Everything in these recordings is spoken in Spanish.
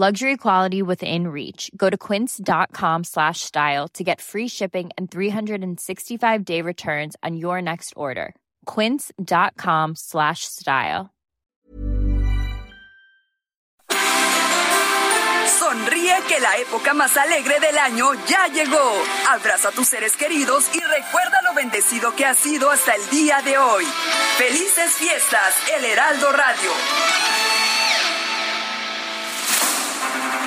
Luxury quality within reach. Go to quince.com slash style to get free shipping and 365-day returns on your next order. quince.com slash style. Sonríe que la época más alegre del año ya llegó. Abraza a tus seres queridos y recuerda lo bendecido que ha sido hasta el día de hoy. Felices fiestas, El Heraldo Radio.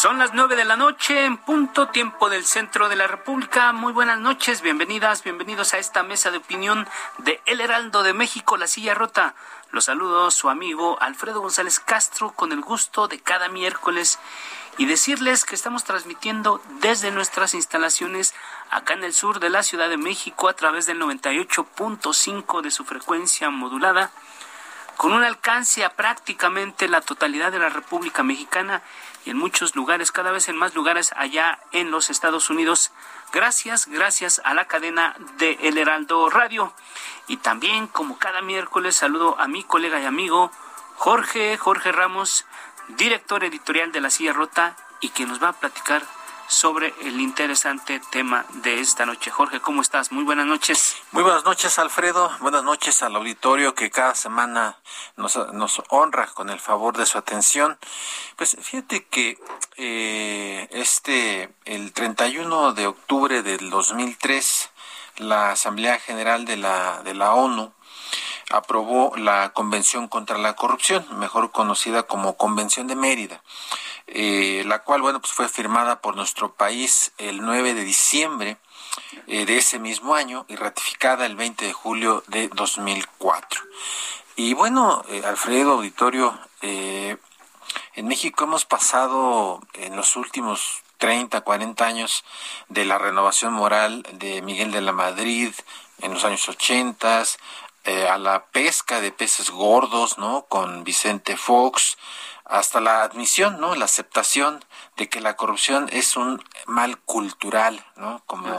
Son las nueve de la noche en punto tiempo del centro de la República. Muy buenas noches, bienvenidas, bienvenidos a esta mesa de opinión de El Heraldo de México, La Silla Rota. Los saludo su amigo Alfredo González Castro con el gusto de cada miércoles y decirles que estamos transmitiendo desde nuestras instalaciones acá en el sur de la Ciudad de México a través del 98.5 de su frecuencia modulada con un alcance a prácticamente la totalidad de la República Mexicana y en muchos lugares, cada vez en más lugares allá en los Estados Unidos. Gracias, gracias a la cadena de El Heraldo Radio. Y también, como cada miércoles, saludo a mi colega y amigo Jorge, Jorge Ramos, director editorial de La Silla Rota y que nos va a platicar sobre el interesante tema de esta noche. Jorge, ¿cómo estás? Muy buenas noches. Muy buenas noches, Alfredo. Buenas noches al auditorio que cada semana nos, nos honra con el favor de su atención. Pues fíjate que eh, este, el 31 de octubre del 2003, la Asamblea General de la, de la ONU aprobó la Convención contra la Corrupción, mejor conocida como Convención de Mérida. Eh, la cual, bueno, pues fue firmada por nuestro país el 9 de diciembre eh, de ese mismo año y ratificada el 20 de julio de 2004. Y bueno, eh, Alfredo Auditorio, en México hemos pasado en los últimos 30, 40 años de la renovación moral de Miguel de la Madrid en los años 80, a la pesca de peces gordos, ¿no? Con Vicente Fox, hasta la admisión, ¿no? La aceptación de que la corrupción es un mal cultural, ¿no? Como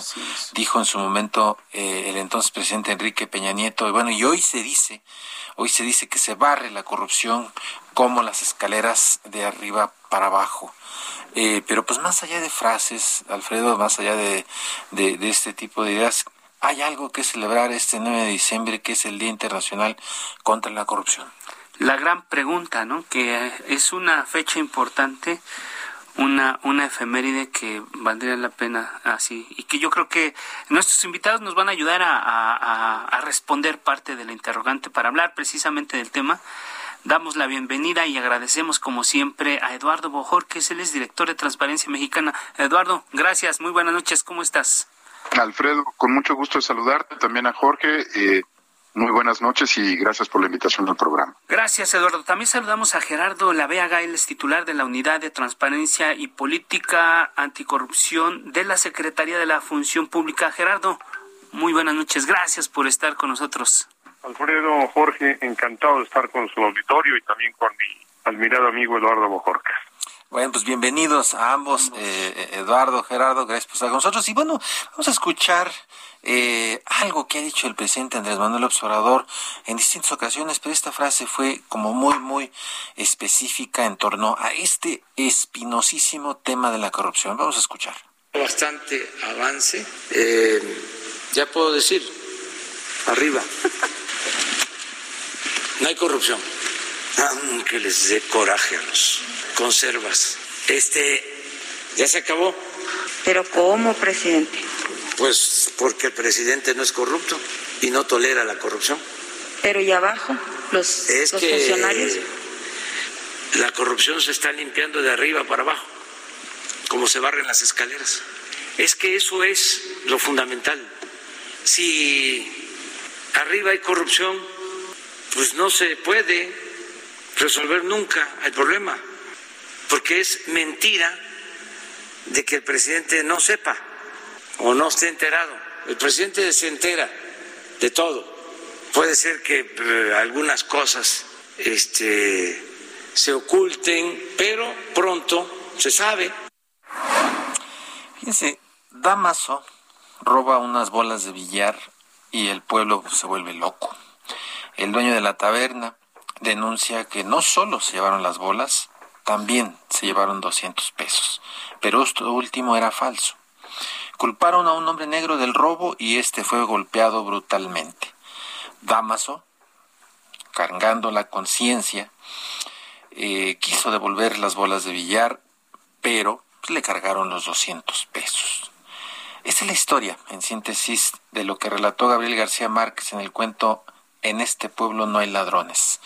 dijo en su momento eh, el entonces presidente Enrique Peña Nieto. Y bueno, y hoy se dice, hoy se dice que se barre la corrupción como las escaleras de arriba para abajo. Eh, pero pues más allá de frases, Alfredo, más allá de, de, de este tipo de ideas, hay algo que celebrar este 9 de diciembre, que es el Día Internacional contra la Corrupción la gran pregunta, ¿no? Que es una fecha importante, una, una efeméride que valdría la pena así y que yo creo que nuestros invitados nos van a ayudar a, a, responder parte de la interrogante para hablar precisamente del tema. Damos la bienvenida y agradecemos como siempre a Eduardo Bojor, que es el es director de Transparencia Mexicana. Eduardo, gracias, muy buenas noches, ¿cómo estás? Alfredo, con mucho gusto de saludarte, también a Jorge. Eh, muy buenas noches y gracias por la invitación al programa. Gracias, Eduardo. También saludamos a Gerardo Lavea Gailes, titular de la Unidad de Transparencia y Política Anticorrupción de la Secretaría de la Función Pública. Gerardo, muy buenas noches. Gracias por estar con nosotros. Alfredo, Jorge, encantado de estar con su auditorio y también con mi admirado amigo Eduardo Bojorca. Bueno, pues bienvenidos a ambos, eh, Eduardo, Gerardo, gracias por estar con nosotros. Y bueno, vamos a escuchar eh, algo que ha dicho el presidente Andrés Manuel Observador en distintas ocasiones, pero esta frase fue como muy, muy específica en torno a este espinosísimo tema de la corrupción. Vamos a escuchar. Bastante avance. Eh, ya puedo decir, arriba. No hay corrupción. Aunque les dé coraje a los conservas. Este, ya se acabó. ¿Pero cómo, presidente? Pues porque el presidente no es corrupto y no tolera la corrupción. Pero ¿y abajo? ¿Los, es los funcionarios? la corrupción se está limpiando de arriba para abajo, como se barren las escaleras. Es que eso es lo fundamental. Si arriba hay corrupción, pues no se puede resolver nunca el problema, porque es mentira de que el presidente no sepa o no esté enterado. El presidente se entera de todo. Puede ser que eh, algunas cosas este, se oculten, pero pronto se sabe. Fíjense, Damaso roba unas bolas de billar y el pueblo se vuelve loco. El dueño de la taberna denuncia que no solo se llevaron las bolas, también se llevaron 200 pesos. Pero esto último era falso. Culparon a un hombre negro del robo y este fue golpeado brutalmente. Damaso, cargando la conciencia, eh, quiso devolver las bolas de billar, pero le cargaron los 200 pesos. Esta es la historia, en síntesis, de lo que relató Gabriel García Márquez en el cuento En este pueblo no hay ladrones.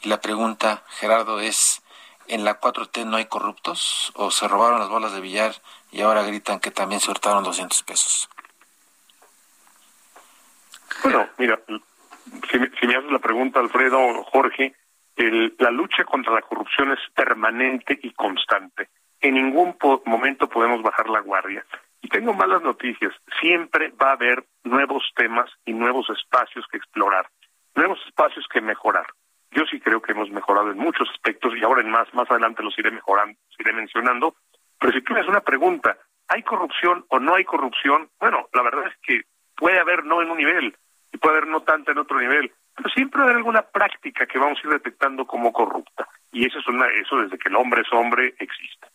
Y la pregunta, Gerardo, es, ¿en la 4T no hay corruptos? ¿O se robaron las bolas de billar y ahora gritan que también se hurtaron 200 pesos? Bueno, mira, si, me haces la pregunta, Alfredo, Jorge, la lucha contra la corrupción es permanente y constante. En ningún momento podemos bajar la guardia. Y tengo malas noticias. Siempre va a haber nuevos temas y nuevos espacios que explorar, nuevos espacios que mejorar. Yo sí creo que hemos mejorado en muchos aspectos y ahora en más, más adelante los iré mejorando, los iré mencionando. Pero si tú me haces una pregunta, ¿hay corrupción o no hay corrupción? Bueno, la verdad es que puede haber no en un nivel y puede haber no tanto en otro nivel pero siempre hay alguna práctica que vamos a ir detectando como corrupta. Y eso, es una, eso desde que el hombre es hombre existe.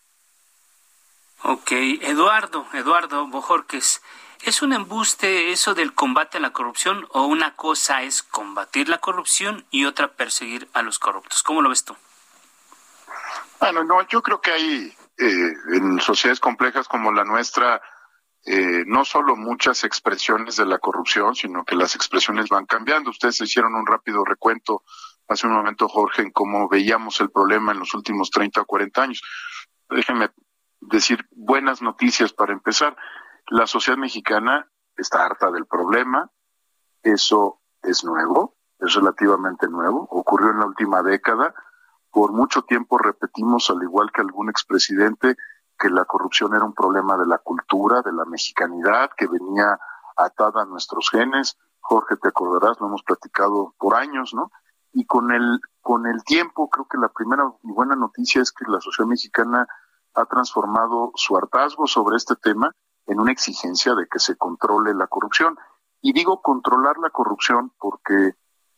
Ok, Eduardo, Eduardo Bojorques, ¿es un embuste eso del combate a la corrupción o una cosa es combatir la corrupción y otra perseguir a los corruptos? ¿Cómo lo ves tú? Bueno, no, yo creo que hay eh, en sociedades complejas como la nuestra eh, no solo muchas expresiones de la corrupción, sino que las expresiones van cambiando. Ustedes hicieron un rápido recuento hace un momento, Jorge, en cómo veíamos el problema en los últimos 30 o 40 años. Déjenme decir buenas noticias para empezar. La sociedad mexicana está harta del problema. Eso es nuevo, es relativamente nuevo. Ocurrió en la última década. Por mucho tiempo repetimos, al igual que algún expresidente, que la corrupción era un problema de la cultura, de la mexicanidad, que venía atada a nuestros genes. Jorge, te acordarás, lo hemos platicado por años, ¿no? Y con el, con el tiempo, creo que la primera y buena noticia es que la sociedad mexicana ha transformado su hartazgo sobre este tema en una exigencia de que se controle la corrupción. Y digo controlar la corrupción porque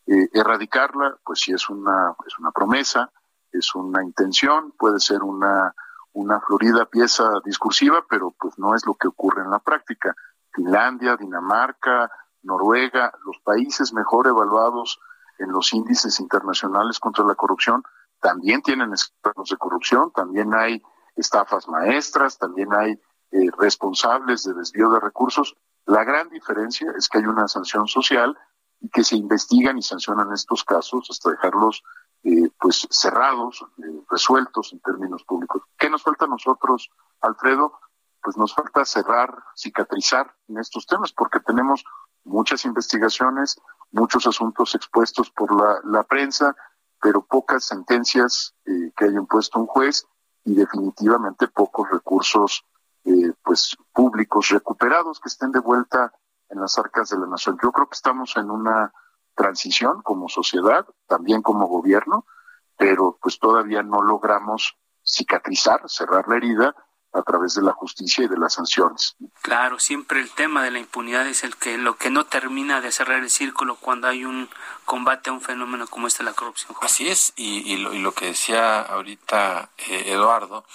eh, erradicarla, pues sí es una, es una promesa, es una intención, puede ser una una florida pieza discursiva, pero pues no es lo que ocurre en la práctica. Finlandia, Dinamarca, Noruega, los países mejor evaluados en los índices internacionales contra la corrupción, también tienen escándalos de corrupción, también hay estafas maestras, también hay eh, responsables de desvío de recursos. La gran diferencia es que hay una sanción social y que se investigan y sancionan estos casos hasta dejarlos eh, pues cerrados, eh, resueltos en términos públicos. ¿Qué nos falta a nosotros, Alfredo? Pues nos falta cerrar, cicatrizar en estos temas, porque tenemos muchas investigaciones, muchos asuntos expuestos por la, prensa, pero pocas sentencias eh, que haya impuesto un juez y definitivamente pocos recursos pues públicos recuperados que estén de vuelta en las arcas de la nación. Yo creo que estamos en una transición como sociedad, también como gobierno, pero pues todavía no logramos cicatrizar, cerrar la herida a través de la justicia y de las sanciones. Claro, siempre el tema de la impunidad es el que lo que no termina de cerrar el círculo cuando hay un combate a un fenómeno como este la corrupción. Así es, y, lo, que decía ahorita eh, Eduardo,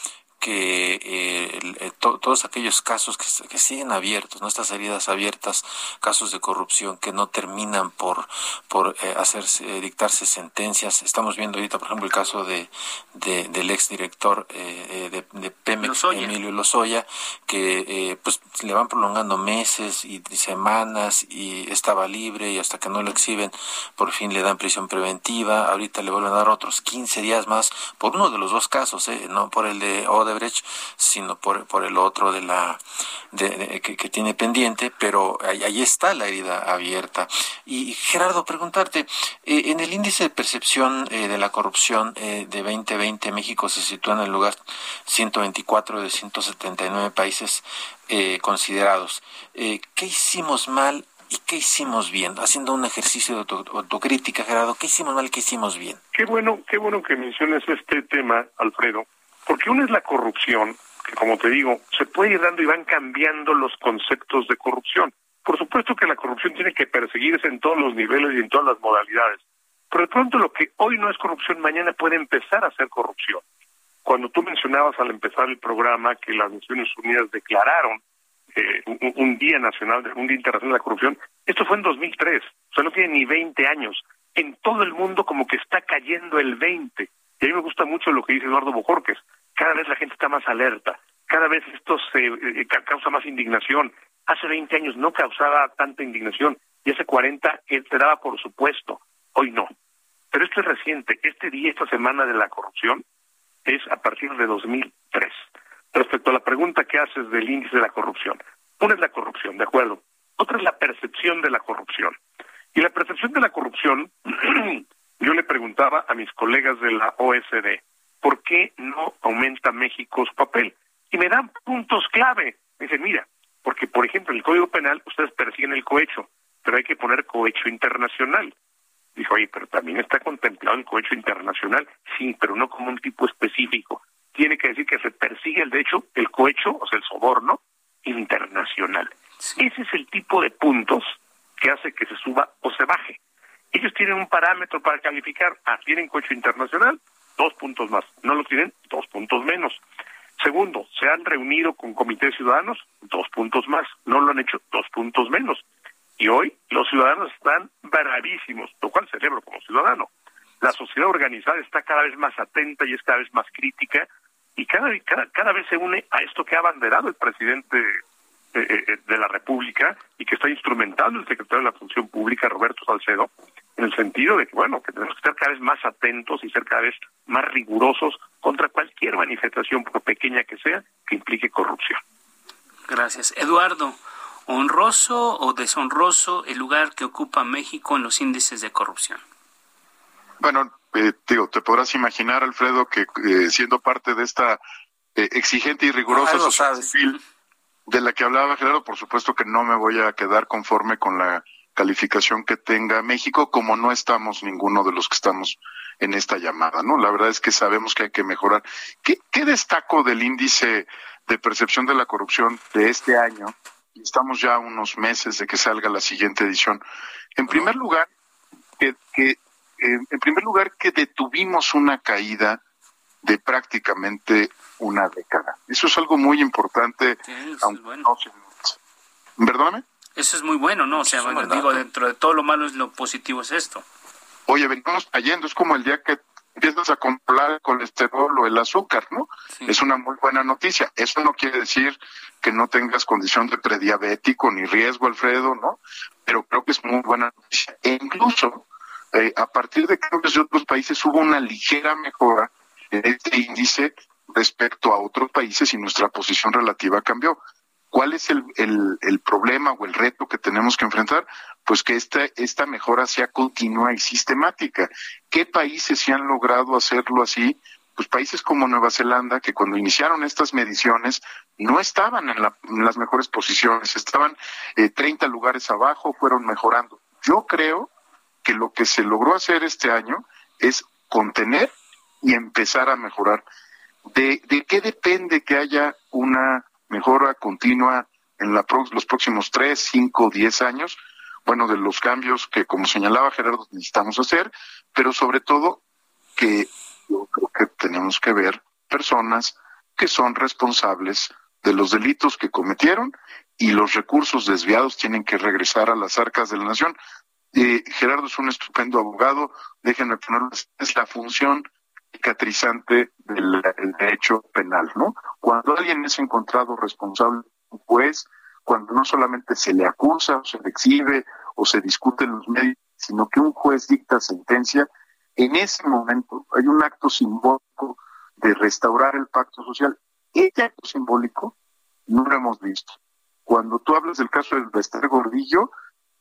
que eh, todos aquellos casos que, siguen abiertos, ¿no? estas heridas abiertas, casos de corrupción que no terminan por, por hacerse, dictarse sentencias. Estamos viendo ahorita, por ejemplo, el caso de, del exdirector de, de Pemex, Emilio Lozoya, que pues le van prolongando meses y semanas y estaba libre y hasta que no lo exhiben, por fin le dan prisión preventiva. Ahorita le vuelven a dar otros 15 días más por uno de los dos casos, ¿eh? no por el de Odebrecht, sino por, por el otro de la de, que, tiene pendiente, pero ahí, está la herida abierta. Y Gerardo, preguntarte, eh, en el índice de percepción eh, de la corrupción de 2020, México se sitúa en el lugar 124 de 179 países considerados. ¿Qué hicimos mal y qué hicimos bien, haciendo un ejercicio de autocrítica, Gerardo, qué hicimos mal, qué hicimos bien. Qué bueno, qué bueno que menciones este tema, Alfredo, porque una es la corrupción, que como te digo, se puede ir dando y van cambiando los conceptos de corrupción. Por supuesto que la corrupción tiene que perseguirse en todos los niveles y en todas las modalidades, pero de pronto lo que hoy no es corrupción, mañana puede empezar a ser corrupción. Cuando tú mencionabas al empezar el programa que las Naciones Unidas declararon eh, un, Día Nacional, un Día Internacional de la Corrupción. Esto fue en 2003, o sea, no tiene ni 20 años. En todo el mundo como que está cayendo el 20. Y a mí me gusta mucho lo que dice Eduardo Bojorques. Cada vez la gente está más alerta, cada vez esto se eh, causa más indignación. Hace 20 años no causaba tanta indignación y hace 40 te daba por supuesto, hoy no. Pero esto es reciente, este día, esta semana de la corrupción es a partir de 2003 respecto a la pregunta que haces del índice de la corrupción. Una es la corrupción, de acuerdo. Otra es la percepción de la corrupción. Y la percepción de la corrupción, yo le preguntaba a mis colegas de la OSD, ¿por qué no aumenta México su papel? Y me dan puntos clave. Me dicen, mira, porque por ejemplo en el Código Penal ustedes persiguen el cohecho, pero hay que poner cohecho internacional. Dijo, oye, pero también está contemplado el cohecho internacional. Sí, pero no como un tipo específico tiene que decir que se persigue el derecho, el cohecho, o sea, el soborno internacional. Ese es el tipo de puntos que hace que se suba o se baje. Ellos tienen un parámetro para calificar. Ah, tienen cohecho internacional, dos puntos más. No lo tienen, dos puntos menos. Segundo, se han reunido con comités ciudadanos, dos puntos más. No lo han hecho, dos puntos menos. Y hoy los ciudadanos están bravísimos, lo cual celebro como ciudadano. La sociedad organizada está cada vez más atenta y es cada vez más crítica y cada, cada, cada vez se une a esto que ha abanderado el presidente eh, eh, de la República y que está instrumentando el secretario de la Función Pública, Roberto Salcedo, en el sentido de que, bueno, que tenemos que estar cada vez más atentos y ser cada vez más rigurosos contra cualquier manifestación, por pequeña que sea, que implique corrupción. Gracias. Eduardo, ¿honroso o deshonroso el lugar que ocupa México en los índices de corrupción? Bueno, eh, digo, te podrás imaginar, Alfredo, que eh, siendo parte de esta eh, exigente y rigurosa sociedad civil de la que hablaba Gerardo, por supuesto que no me voy a quedar conforme con la calificación que tenga México, como no estamos ninguno de los que estamos en esta llamada, ¿no? La verdad es que sabemos que hay que mejorar. ¿Qué, qué destaco del índice de percepción de la corrupción de este año? Estamos ya unos meses de que salga la siguiente edición. En primer lugar, que, que en primer lugar, que detuvimos una caída de prácticamente una década. Eso es algo muy importante, aunque no ¿Perdóname? Eso es muy bueno, ¿no? O sea, digo, dentro de todo lo malo es lo positivo es esto. Oye, venimos cayendo, es como el día que empiezas a controlar el colesterol o el azúcar, ¿no? Es una muy buena noticia. Eso no quiere decir que no tengas condición de prediabético ni riesgo, Alfredo, ¿no? Pero creo que es muy buena noticia. E incluso eh, a partir de cambios de otros países hubo una ligera mejora en este índice respecto a otros países y nuestra posición relativa cambió. ¿Cuál es el, el, problema o el reto que tenemos que enfrentar? Pues que esta, esta mejora sea continua y sistemática. ¿Qué países se han logrado hacerlo así? Pues países como Nueva Zelanda, que cuando iniciaron estas mediciones no estaban en, las mejores posiciones, estaban eh, 30 lugares abajo, fueron mejorando. Yo creo que lo que se logró hacer este año es contener y empezar a mejorar. ¿De, de qué depende que haya una mejora continua en la, los próximos tres, cinco, diez años? Bueno, de los cambios que, como señalaba Gerardo, necesitamos hacer, pero sobre todo que yo creo que tenemos que ver personas que son responsables de los delitos que cometieron y los recursos desviados tienen que regresar a las arcas de la nación. Eh, Gerardo es un estupendo abogado, déjenme ponerlo, es la función cicatrizante del, derecho penal, ¿no? Cuando alguien es encontrado responsable, juez, cuando no solamente se le acusa o se le exhibe o se discute en los medios, sino que un juez dicta sentencia, en ese momento hay un acto simbólico de restaurar el pacto social. Este acto simbólico no lo hemos visto. Cuando tú hablas del caso del Bester Gordillo,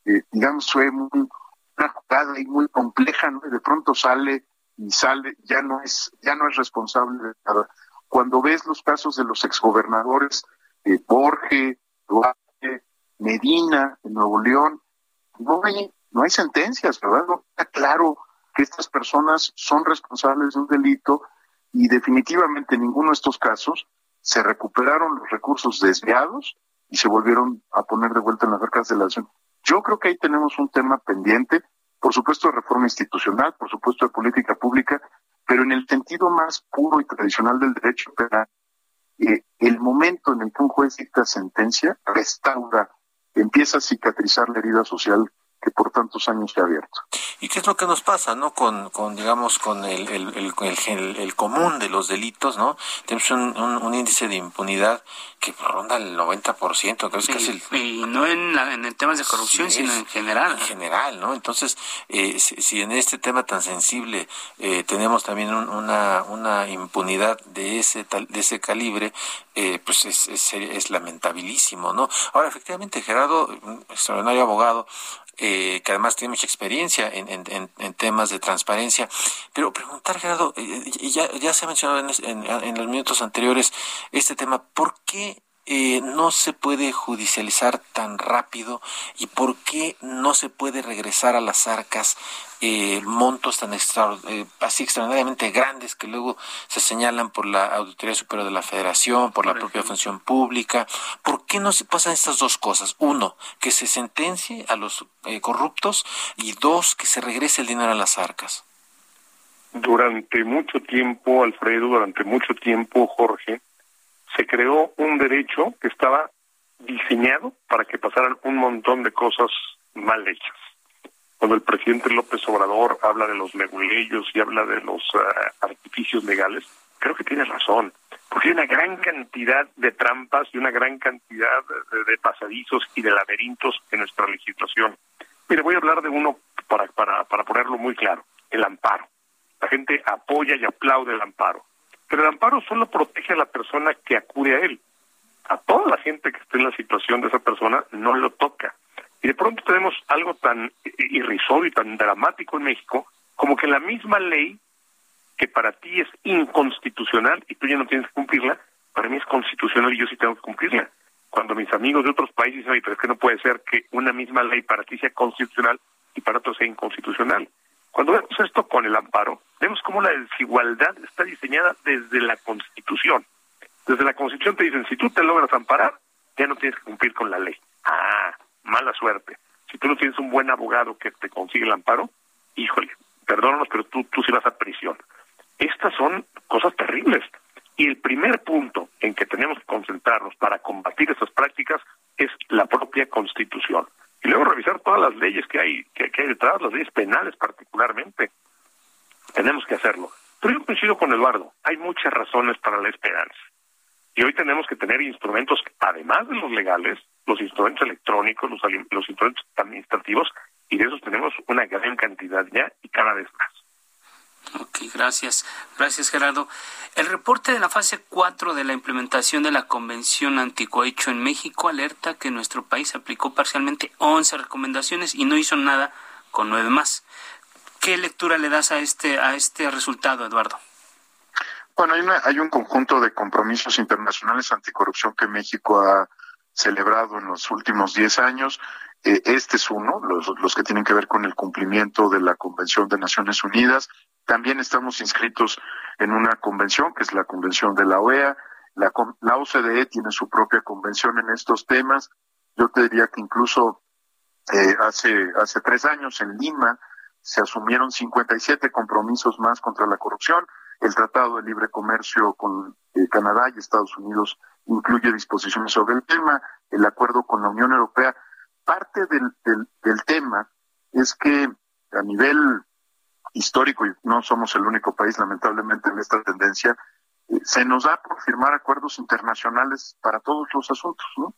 eh, digamos, fue una jugada muy compleja, ¿no? De pronto sale y sale, ya no es, ya no es responsable de nada. Cuando ves los casos de los exgobernadores, eh, Borges, Duarte, Medina, en Nuevo León, no hay, no hay sentencias, ¿verdad? Está claro que estas personas son responsables de un delito y definitivamente en ninguno de estos casos se recuperaron los recursos desviados y se volvieron a poner de vuelta en las arcas de la nación. Yo creo que ahí tenemos un tema pendiente, por supuesto de reforma institucional, por supuesto de política pública, pero en el sentido más puro y tradicional del derecho penal, eh, el momento en el que un juez dicta sentencia restaura, empieza a cicatrizar la herida social que por tantos años se ha abierto. ¿Y qué es lo que nos pasa, no? Con, con digamos, con el, el, el, el común de los delitos, ¿no? Tenemos un, un, índice de impunidad que ronda el 90%, creo que es el... Y no en, la, en temas de corrupción, sino en general. En general, ¿no? Entonces, eh, si, en este tema tan sensible eh, tenemos también una, una impunidad de ese, tal, de ese calibre, eh, pues es, es, es lamentabilísimo, ¿no? Ahora, efectivamente, Gerardo, un extraordinario abogado, eh, que además tiene mucha experiencia en, en, en, temas de transparencia. Pero preguntar, Gerardo, eh, ya, ya se ha mencionado en, en, los minutos anteriores este tema, ¿por qué eh, no se puede judicializar tan rápido y por qué no se puede regresar a las arcas eh, montos tan extra, eh, así extraordinariamente grandes que luego se señalan por la Auditoría Superior de la Federación, por la propia función pública. ¿Por qué no se pasan estas dos cosas? Uno, que se sentencie a los corruptos y dos, que se regrese el dinero a las arcas. Durante mucho tiempo, Alfredo, durante mucho tiempo, Jorge, se creó un derecho que estaba diseñado para que pasaran un montón de cosas mal hechas. Cuando el presidente López Obrador habla de los leguleyos y habla de los eh, artificios legales, creo que tiene razón, porque hay una gran cantidad de trampas y una gran cantidad de, pasadizos y de laberintos en nuestra legislación. Mire, voy a hablar de uno para, para, para ponerlo muy claro, el amparo. La gente apoya y aplaude el amparo. Pero el amparo solo protege a la persona que acude a él. A toda la gente que esté en la situación de esa persona no lo toca. Y de pronto tenemos algo tan irrisorio y tan dramático en México como que la misma ley que para ti es inconstitucional y tú ya no tienes que cumplirla, para mí es constitucional y yo sí tengo que cumplirla. Cuando mis amigos de otros países dicen, pero es que no puede ser que una misma ley para ti sea constitucional y para otros sea inconstitucional. Cuando vemos esto con el amparo, vemos cómo la desigualdad está diseñada desde la Constitución. Desde la Constitución te dicen, si tú te logras amparar, ya no tienes que cumplir con la ley. Ah, mala suerte. Si tú no tienes un buen abogado que te consigue el amparo, híjole, perdónanos, pero tú, tú sí vas a prisión. Estas son cosas terribles. Y el primer punto en que tenemos que concentrarnos para combatir estas prácticas es la propia Constitución y luego revisar todas las leyes que hay, que, hay detrás, las leyes penales particularmente. Tenemos que hacerlo. Pero yo coincido con Eduardo, hay muchas razones para la esperanza. Y hoy tenemos que tener instrumentos, además de los legales, los instrumentos electrónicos, los, los instrumentos administrativos, y de esos tenemos una gran cantidad ya y cada vez más. Ok, gracias. Gracias, Gerardo. El reporte de la fase 4 de la implementación de la Convención Anticohecho en México alerta que nuestro país aplicó parcialmente 11 recomendaciones y no hizo nada con nueve más. ¿Qué lectura le das a este, a este resultado, Eduardo? Bueno, hay, hay un conjunto de compromisos internacionales anticorrupción que México ha celebrado en los últimos 10 años. Eh, este es uno, los, los que tienen que ver con el cumplimiento de la Convención de Naciones Unidas, también estamos inscritos en una convención, que es la convención de la OEA. La, la OCDE tiene su propia convención en estos temas. Yo te diría que incluso eh, hace, hace tres años en Lima se asumieron 57 compromisos más contra la corrupción El Tratado de Libre Comercio con eh, Canadá y Estados Unidos incluye disposiciones sobre el tema, el acuerdo con la Unión Europea. Parte del, del, tema es que a nivel histórico, y no somos el único país lamentablemente en esta tendencia, eh, se nos da por firmar acuerdos internacionales para todos los asuntos, ¿no?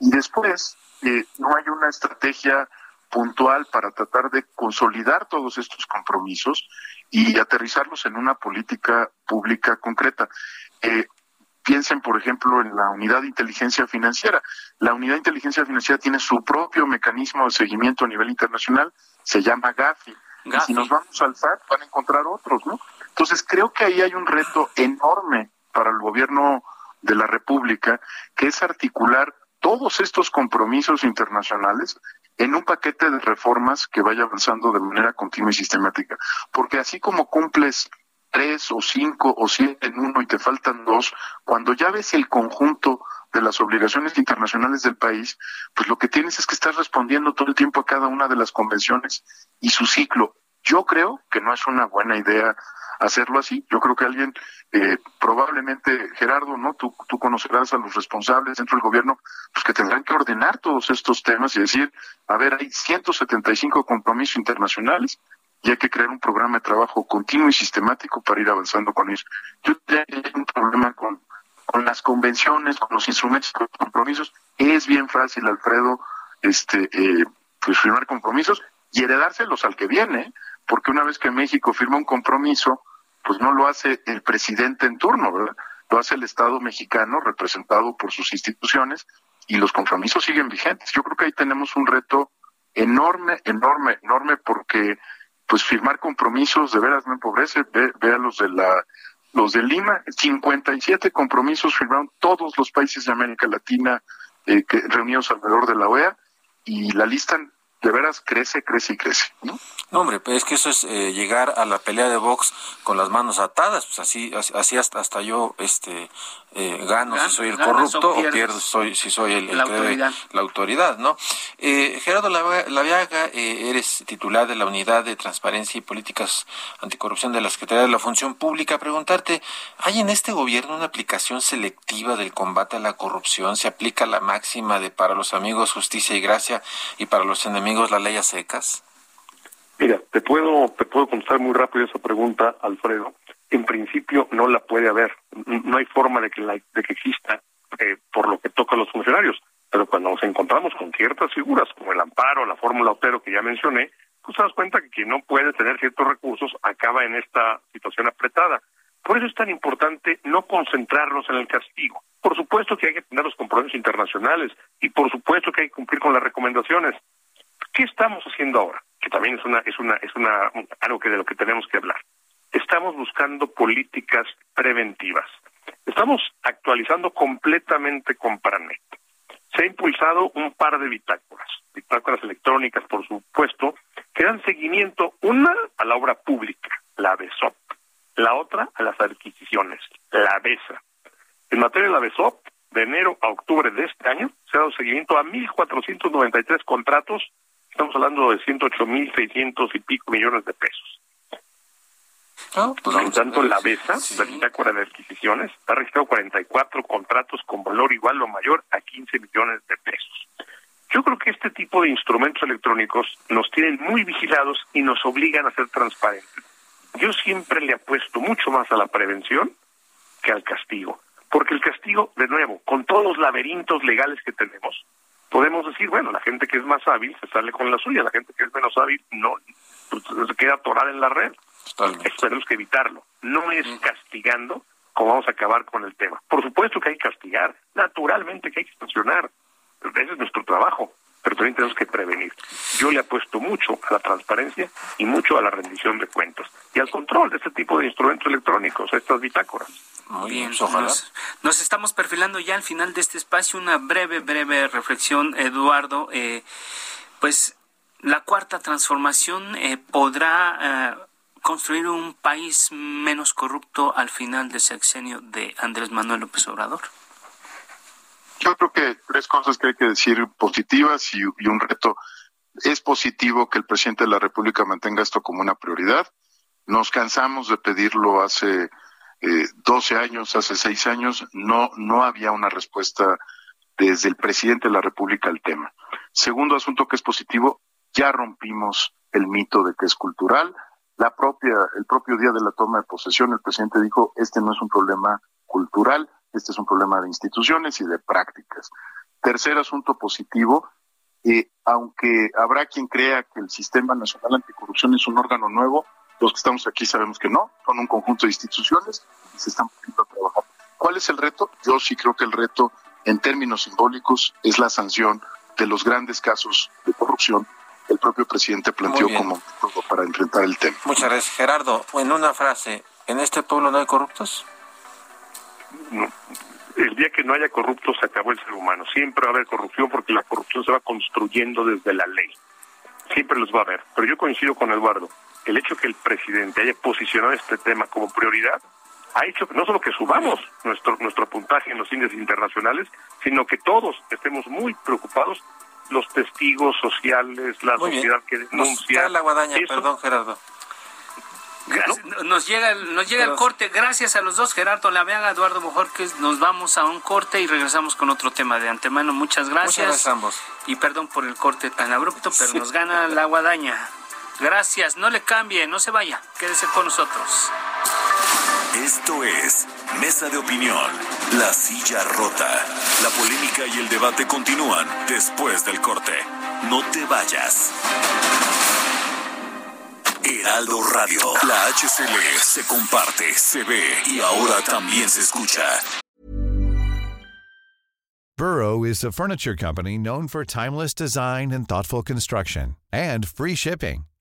Y después eh, no hay una estrategia puntual para tratar de consolidar todos estos compromisos y aterrizarlos en una política pública concreta. Eh, piensen, por ejemplo, en la unidad de inteligencia financiera. La unidad de inteligencia financiera tiene su propio mecanismo de seguimiento a nivel internacional, se llama GAFI. Y si nos vamos al FAT, van a encontrar otros, ¿no? Entonces, creo que ahí hay un reto enorme para el gobierno de la República, que es articular todos estos compromisos internacionales en un paquete de reformas que vaya avanzando de manera continua y sistemática. Porque así como cumples tres o cinco o siete en uno y te faltan dos, cuando ya ves el conjunto de las obligaciones internacionales del país, pues lo que tienes es que estar respondiendo todo el tiempo a cada una de las convenciones y su ciclo. Yo creo que no es una buena idea hacerlo así. Yo creo que alguien, eh, probablemente Gerardo, ¿no? Tú, conocerás a los responsables dentro del gobierno, pues que tendrán que ordenar todos estos temas y decir, a ver, hay 175 compromisos internacionales y hay que crear un programa de trabajo continuo y sistemático para ir avanzando con eso. Yo tengo un problema con, con las convenciones, con los instrumentos, con los compromisos. Es bien fácil, Alfredo, este, eh, pues firmar compromisos y heredárselos al que viene porque una vez que México firma un compromiso, pues no lo hace el presidente en turno, ¿verdad? Lo hace el Estado mexicano representado por sus instituciones y los compromisos siguen vigentes. Yo creo que ahí tenemos un reto enorme, enorme, enorme porque pues firmar compromisos de veras no empobrece, ve, a los de la los de Lima, 57 compromisos firmaron todos los países de América Latina eh, que, reunidos alrededor de la OEA y la lista de veras crece, crece y crece, ¿no? No, hombre, pues es que eso es eh, llegar a la pelea de box con las manos atadas, pues así, así hasta, hasta yo este eh, gano si soy el corrupto o, pierdo soy, si soy el, la, autoridad. la autoridad, ¿no? Eh, Gerardo Laviaga, eh, eres titular de la Unidad de Transparencia y Políticas Anticorrupción de la Secretaría de la Función Pública. Preguntarte, ¿hay en este gobierno una aplicación selectiva del combate a la corrupción? ¿Se aplica la máxima de para los amigos justicia y gracia y para los enemigos la ley a secas? Mira, te puedo, te puedo contestar muy rápido esa pregunta, Alfredo. En principio no la puede haber. No hay forma de que, la, de que exista eh, por lo que toca a los funcionarios. Pero cuando nos encontramos con ciertas figuras, como el amparo, la fórmula Otero que ya mencioné, pues te das cuenta que quien no puede tener ciertos recursos acaba en esta situación apretada. Por eso es tan importante no concentrarnos en el castigo. Por supuesto que hay que tener los compromisos internacionales y por supuesto que hay que cumplir con las recomendaciones. ¿Qué estamos haciendo ahora? que también es una es una es una algo que de lo que tenemos que hablar. Estamos buscando políticas preventivas. Estamos actualizando completamente Compranet. Se ha impulsado un par de bitácoras, bitácoras electrónicas, por supuesto, que dan seguimiento, una a la obra pública, la BESOP, la otra a las adquisiciones, la BESA. En materia de la BESOP, de enero a octubre de este año, se ha dado seguimiento a 1.493 contratos Estamos hablando de 108.600 y pico millones de pesos. Ah, pues en tanto, la BESA, la bitácora de adquisiciones, ha registrado 44 contratos con valor igual o mayor a 15 millones de pesos. Yo creo que este tipo de instrumentos electrónicos nos tienen muy vigilados y nos obligan a ser transparentes. Yo siempre le apuesto mucho más a la prevención que al castigo, porque el castigo, de nuevo, con todos los laberintos legales que tenemos, podemos decir, bueno, la gente que es más hábil se sale con la suya, la gente que es menos hábil no pues, se queda atorada en la red. Tenemos que evitarlo. No es castigando como vamos a acabar con el tema. Por supuesto que hay que castigar, naturalmente que hay que sancionar. Ese es nuestro trabajo, pero también tenemos que prevenir. Yo le apuesto mucho a la transparencia y mucho a la rendición de cuentas y al control de este tipo de instrumentos electrónicos, estas bitácoras. Muy bien, pues Nos, estamos perfilando ya al final de este espacio. Una breve, breve reflexión, Eduardo. Eh, pues la cuarta transformación eh, podrá eh, construir un país menos corrupto al final del sexenio de Andrés Manuel López Obrador. Yo creo que tres cosas que hay que decir positivas y, un reto. Es positivo que el presidente de la República mantenga esto como una prioridad. Nos cansamos de pedirlo hace eh, 12 años, hace 6 años, no, no había una respuesta desde el presidente de la República al tema. Segundo asunto que es positivo, ya rompimos el mito de que es cultural. La propia, el propio día de la toma de posesión, el presidente dijo, este no es un problema cultural, este es un problema de instituciones y de prácticas. Tercer asunto positivo, eh, aunque habrá quien crea que el Sistema Nacional Anticorrupción es un órgano nuevo, los que estamos aquí sabemos que no, son un conjunto de instituciones y se están poniendo a trabajar. ¿Cuál es el reto? Yo sí creo que el reto, en términos simbólicos, es la sanción de los grandes casos de corrupción que el propio presidente planteó como para enfrentar el tema. Muchas gracias, Gerardo. En una frase, ¿en este pueblo no hay corruptos? No. El día que no haya corruptos se acabó el ser humano. Siempre va a haber corrupción porque la corrupción se va construyendo desde la ley. Siempre los va a haber. Pero yo coincido con Eduardo el hecho que el presidente haya posicionado este tema como prioridad ha hecho no solo que subamos nuestro nuestro puntaje en los índices internacionales, sino que todos estemos muy preocupados, los testigos sociales, la sociedad que denuncia. la guadaña, perdón Gerardo. Nos llega, nos llega el corte. Gracias a los dos, Gerardo Laveaga, Eduardo Bojorques. Nos vamos a un corte y regresamos con otro tema de antemano. Muchas gracias. Muchas ambos. Y perdón por el corte tan abrupto, pero nos gana la guadaña. Gracias, no le cambie, no se vaya, quédese con nosotros. Esto es Mesa de Opinión, La Silla Rota. La polémica y el debate continúan después del corte. No te vayas. Heraldo Radio, la HCL se comparte, se ve y ahora también se escucha. Burrow is a furniture company known for timeless design and thoughtful construction and free shipping.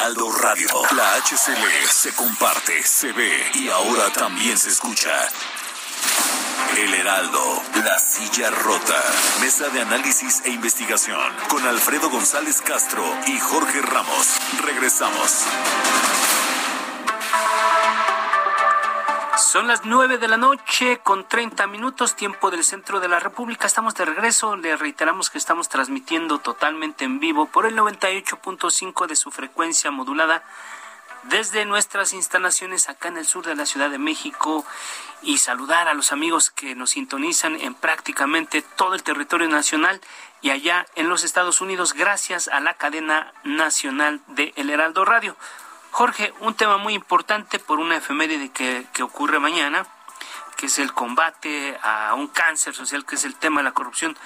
Heraldo Radio. La HCL se comparte, se ve y ahora también se escucha. El Heraldo, la silla rota. Mesa de análisis e investigación con Alfredo González Castro y Jorge Ramos. Regresamos. Son las nueve de la noche con 30 minutos, tiempo del centro de la República. Estamos de regreso. Le reiteramos que estamos transmitiendo totalmente en vivo por el 98.5 de su frecuencia modulada desde nuestras instalaciones acá en el sur de la Ciudad de México y saludar a los amigos que nos sintonizan en prácticamente todo el territorio nacional y allá en los Estados Unidos gracias a la cadena nacional de El Heraldo Radio. Jorge, un tema muy importante por una efeméride que, que ocurre mañana, que es el combate a un cáncer social, que es el tema de la corrupción.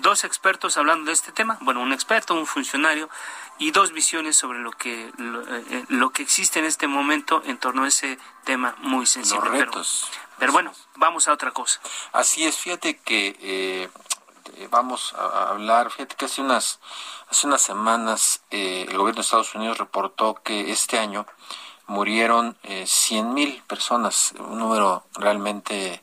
Dos expertos hablando de este tema, bueno, un experto, un funcionario, y dos visiones sobre lo que lo, eh, lo que existe en este momento en torno a ese tema muy sensible. Los retos. Pero, pero bueno, vamos a otra cosa. Así es, fíjate que eh, eh, vamos a hablar, fíjate que hace unas, hace unas semanas eh, el gobierno de Estados Unidos reportó que este año murieron eh, 100 mil personas, un número realmente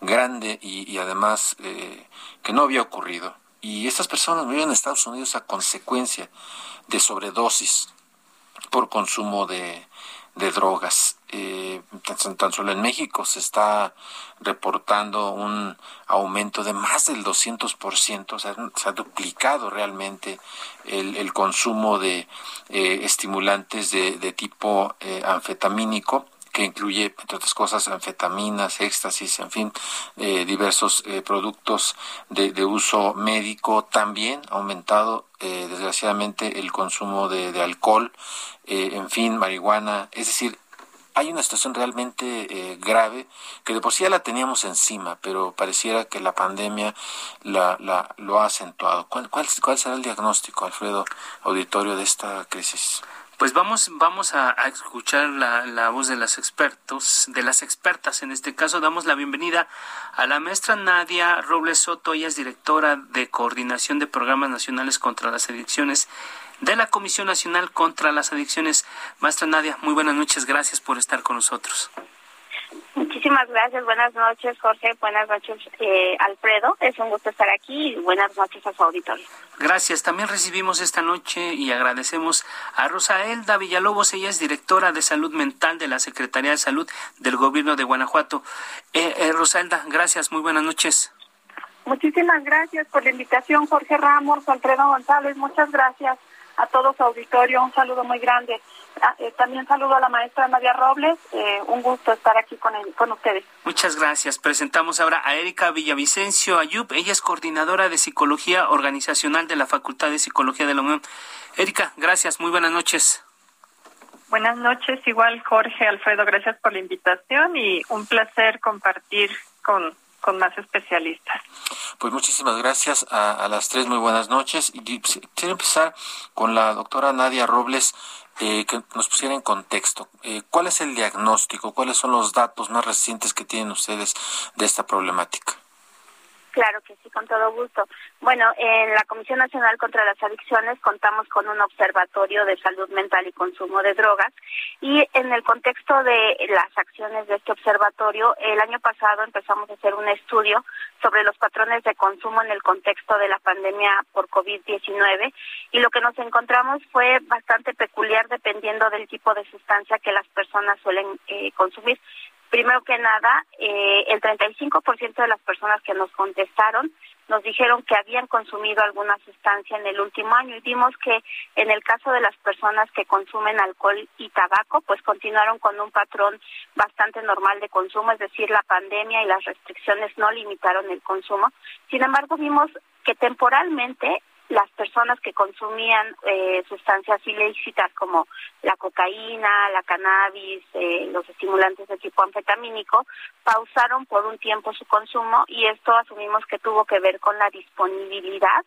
grande y, además eh, que no había ocurrido. Y estas personas murieron en Estados Unidos a consecuencia de sobredosis por consumo de, de drogas. Eh, tan, solo en México se está reportando un aumento de más del 200%, o se ha duplicado realmente el, consumo de eh, estimulantes de, de tipo eh, anfetamínico que incluye, entre otras cosas, anfetaminas, éxtasis, en fin, eh, diversos eh, productos de, uso médico. También ha aumentado, eh, desgraciadamente, el consumo de, de alcohol, en fin, marihuana. Es decir, hay una situación realmente eh, grave que de por sí ya la teníamos encima, pero pareciera que la pandemia la, la, lo ha acentuado. ¿Cuál, cuál, ¿Cuál será el diagnóstico, Alfredo, auditorio, de esta crisis? Pues vamos, vamos a, escuchar la, la, voz de las expertos, de las expertas. En este caso, damos la bienvenida a la maestra Nadia Robles Soto. Ella es directora de Coordinación de Programas Nacionales contra las Adicciones de la Comisión Nacional contra las Adicciones. Maestra Nadia, muy buenas noches. Gracias por estar con nosotros. Muchísimas gracias. Buenas noches, Jorge. Buenas noches, eh, Alfredo. Es un gusto estar aquí y buenas noches a su auditorio. Gracias. También recibimos esta noche y agradecemos a Rosaelda Villalobos. Ella es directora de salud mental de la Secretaría de Salud del Gobierno de Guanajuato. Eh, eh, Rosaelda, gracias. Muy buenas noches. Muchísimas gracias por la invitación, Jorge Ramos, Alfredo González. Muchas gracias a todos su auditorio. Un saludo muy grande. Ah, eh, también saludo a la maestra Nadia Robles. Eh, un gusto estar aquí con, con ustedes. Muchas gracias. Presentamos ahora a Erika Villavicencio Ayub. Ella es coordinadora de Psicología Organizacional de la Facultad de Psicología de la UNAM. Erika, gracias. Muy buenas noches. Buenas noches, igual Jorge, Alfredo, gracias por la invitación y un placer compartir con, con más especialistas. Pues muchísimas gracias a, las tres, muy buenas noches. Y quiero empezar con la doctora Nadia Robles. Eh, que nos pusiera en contexto. Eh, ¿Cuál es el diagnóstico? ¿Cuáles son los datos más recientes que tienen ustedes de esta problemática? Claro que sí, con todo gusto. Bueno, en la Comisión Nacional contra las Adicciones contamos con un observatorio de salud mental y consumo de drogas y en el contexto de las acciones de este observatorio, el año pasado empezamos a hacer un estudio sobre los patrones de consumo en el contexto de la pandemia por COVID-19 y lo que nos encontramos fue bastante peculiar dependiendo del tipo de sustancia que las personas suelen eh, consumir. Primero que nada, eh, el 35% de las personas que nos contestaron nos dijeron que habían consumido alguna sustancia en el último año y vimos que en el caso de las personas que consumen alcohol y tabaco, pues continuaron con un patrón bastante normal de consumo, es decir, la pandemia y las restricciones no limitaron el consumo. Sin embargo, vimos que temporalmente las personas que consumían eh, sustancias ilícitas como la cocaína, la cannabis, eh, los estimulantes de tipo anfetamínico, pausaron por un tiempo su consumo y esto asumimos que tuvo que ver con la disponibilidad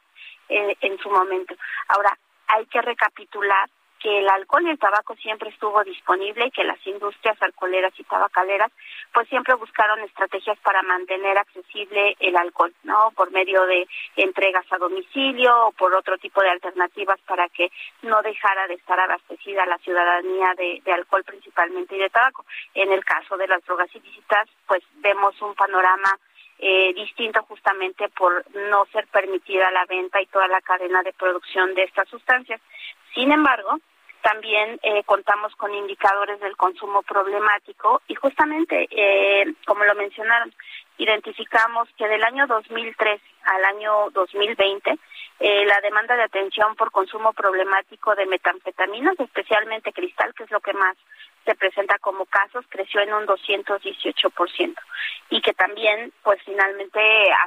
eh, en su momento. Ahora, hay que recapitular que el alcohol y el tabaco siempre estuvo disponible y que las industrias alcoholeras y tabacaleras pues siempre buscaron estrategias para mantener accesible el alcohol, ¿no? Por medio de entregas a domicilio o por otro tipo de alternativas para que no dejara de estar abastecida la ciudadanía de, alcohol principalmente y de tabaco. En el caso de las drogas ilícitas pues vemos un panorama eh, distinto justamente por no ser permitida la venta y toda la cadena de producción de estas sustancias. Sin embargo, también eh, contamos con indicadores del consumo problemático y justamente, eh, como lo mencionaron, identificamos que del año 2003 al año 2020 eh, la demanda de atención por consumo problemático de metanfetaminas, especialmente cristal, que es lo que más se presenta como casos, creció en un 218% y que también, pues finalmente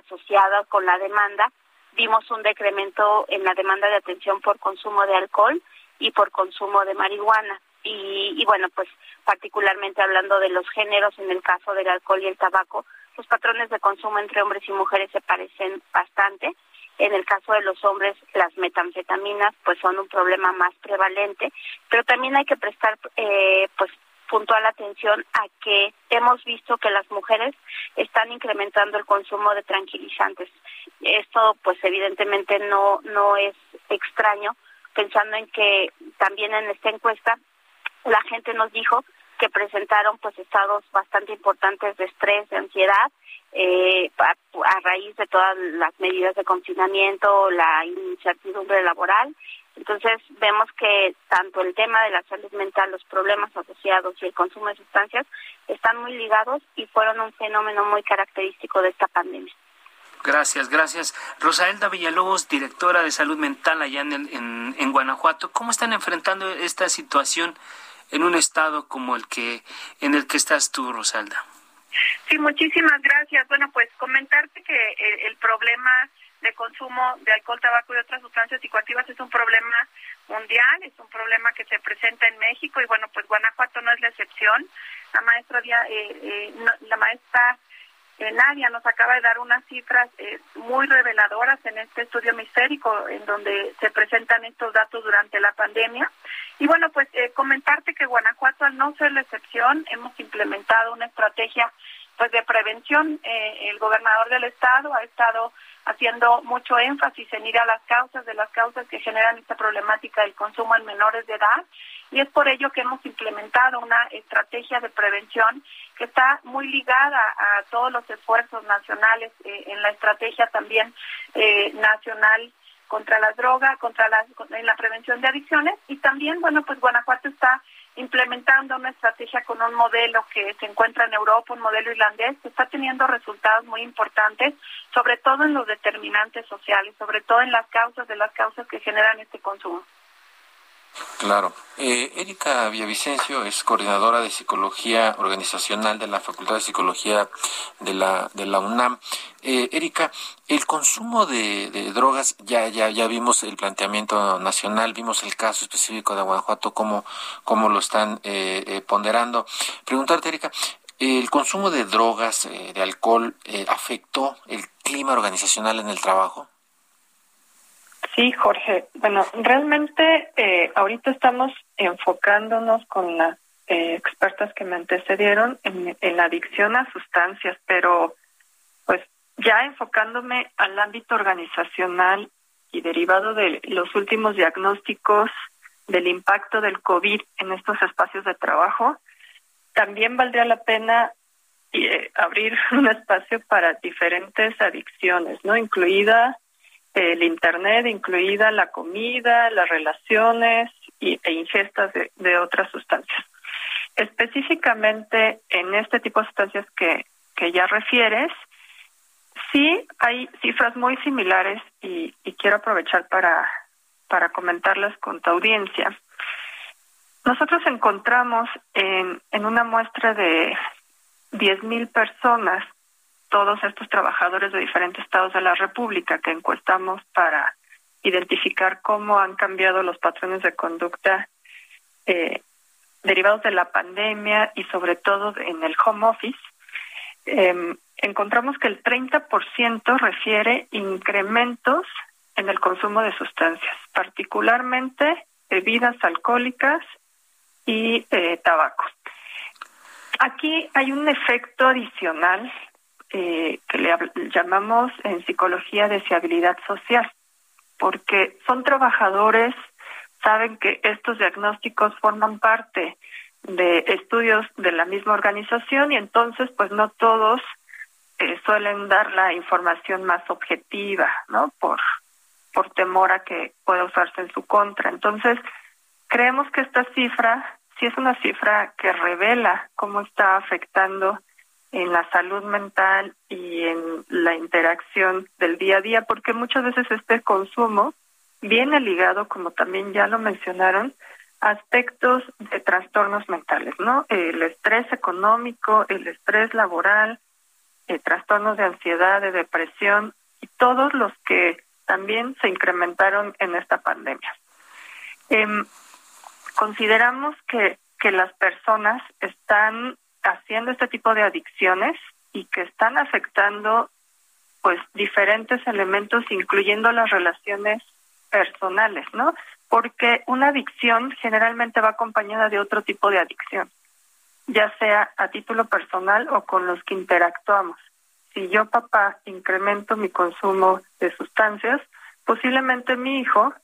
asociada con la demanda, vimos un decremento en la demanda de atención por consumo de alcohol y por consumo de marihuana. Y, y bueno, pues particularmente hablando de los géneros, en el caso del alcohol y el tabaco, los patrones de consumo entre hombres y mujeres se parecen bastante. En el caso de los hombres, las metanfetaminas pues son un problema más prevalente, pero también hay que prestar eh, pues puntual atención a que hemos visto que las mujeres están incrementando el consumo de tranquilizantes. Esto pues evidentemente no no es extraño pensando en que también en esta encuesta la gente nos dijo que presentaron pues estados bastante importantes de estrés, de ansiedad, eh, a, raíz de todas las medidas de confinamiento, la incertidumbre laboral. Entonces vemos que tanto el tema de la salud mental, los problemas asociados y el consumo de sustancias están muy ligados y fueron un fenómeno muy característico de esta pandemia. Gracias, gracias. Rosaelda Villalobos, directora de salud mental allá en, en, Guanajuato, ¿cómo están enfrentando esta situación en un estado como el que en el que estás tú, Rosalda? Sí, muchísimas gracias. Bueno, pues comentarte que el, problema de consumo de alcohol, tabaco y otras sustancias psicoactivas es un problema mundial, es un problema que se presenta en México y bueno, pues Guanajuato no es la excepción. La maestra, eh, eh, la maestra Nadia nos acaba de dar unas cifras eh, muy reveladoras en este estudio mistérico en donde se presentan estos datos durante la pandemia. Y bueno, pues eh, comentarte que Guanajuato, al no ser la excepción, hemos implementado una estrategia pues de prevención. Eh, el gobernador del estado ha estado haciendo mucho énfasis en ir a las causas de las causas que generan esta problemática del consumo en menores de edad y es por ello que hemos implementado una estrategia de prevención que está muy ligada a todos los esfuerzos nacionales eh, en la estrategia también eh, nacional contra las drogas, contra la, en la prevención de adicciones y también, bueno, pues Guanajuato está implementando una estrategia con un modelo que se encuentra en Europa, un modelo irlandés, está teniendo resultados muy importantes, sobre todo en los determinantes sociales, sobre todo en las causas de las causas que generan este consumo. Claro. Eh, Erika Villavicencio es coordinadora de Psicología Organizacional de la Facultad de Psicología de la, de la UNAM. Eh, Erika, el consumo de, drogas, ya, ya, ya vimos el planteamiento nacional, vimos el caso específico de Guanajuato, cómo, cómo lo están eh, eh ponderando. Preguntarte, Erika, ¿el consumo de drogas, eh, de alcohol, afectó el clima organizacional en el trabajo? Sí, Jorge. Bueno, realmente eh, ahorita estamos enfocándonos con las eh, expertas que me antecedieron en, la adicción a sustancias, pero pues ya enfocándome al ámbito organizacional y derivado de los últimos diagnósticos del impacto del COVID en estos espacios de trabajo, también valdría la pena eh, abrir un espacio para diferentes adicciones, ¿no? Incluida el Internet, incluida la comida, las relaciones y, e ingestas de, otras sustancias. Específicamente en este tipo de sustancias que, que ya refieres, sí hay cifras muy similares y, quiero aprovechar para, para comentarlas con tu audiencia. Nosotros encontramos en, en una muestra de 10.000 personas todos estos trabajadores de diferentes estados de la República que encuestamos para identificar cómo han cambiado los patrones de conducta eh, derivados de la pandemia y sobre todo en el home office, eh, encontramos que el 30% refiere incrementos en el consumo de sustancias, particularmente bebidas alcohólicas y eh, tabaco. Aquí hay un efecto adicional eh, que le llamamos en psicología deseabilidad social, porque son trabajadores, saben que estos diagnósticos forman parte de estudios de la misma organización y entonces pues no todos eh, suelen dar la información más objetiva, ¿no? Por por temor a que pueda usarse en su contra. Entonces, creemos que esta cifra sí es una cifra que revela cómo está afectando en la salud mental y en la interacción del día a día, porque muchas veces este consumo viene ligado, como también ya lo mencionaron, aspectos de trastornos mentales, ¿no? El estrés económico, el estrés laboral, eh, trastornos de ansiedad, de depresión y todos los que también se incrementaron en esta pandemia. Em, consideramos que, que las personas están haciendo este tipo de adicciones y que están afectando pues diferentes elementos incluyendo las relaciones personales, ¿no? Porque una adicción generalmente va acompañada de otro tipo de adicción, ya sea a título personal o con los que interactuamos. Si yo, papá, incremento mi consumo de sustancias, posiblemente mi hijo,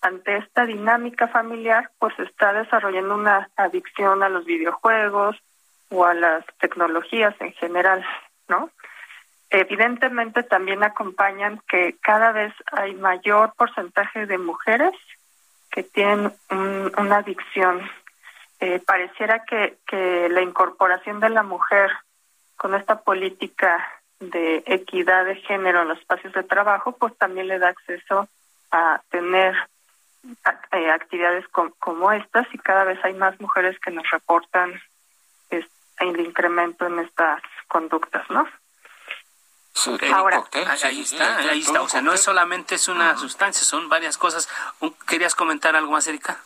ante esta dinámica familiar, pues está desarrollando una adicción a los videojuegos, o a las tecnologías en general, ¿no? Evidentemente también acompañan que cada vez hay mayor porcentaje de mujeres que tienen una adicción. Eh, pareciera que, que la incorporación de la mujer con esta política de equidad de género en los espacios de trabajo, pues también le da acceso a tener eh, actividades como estas y cada vez hay más mujeres que nos reportan el incremento en estas conductas, ¿no? Ahora, ahí está, ahí está. O sea, no es solamente es una sustancia, son varias cosas. ¿Querías comentar algo más, Erika?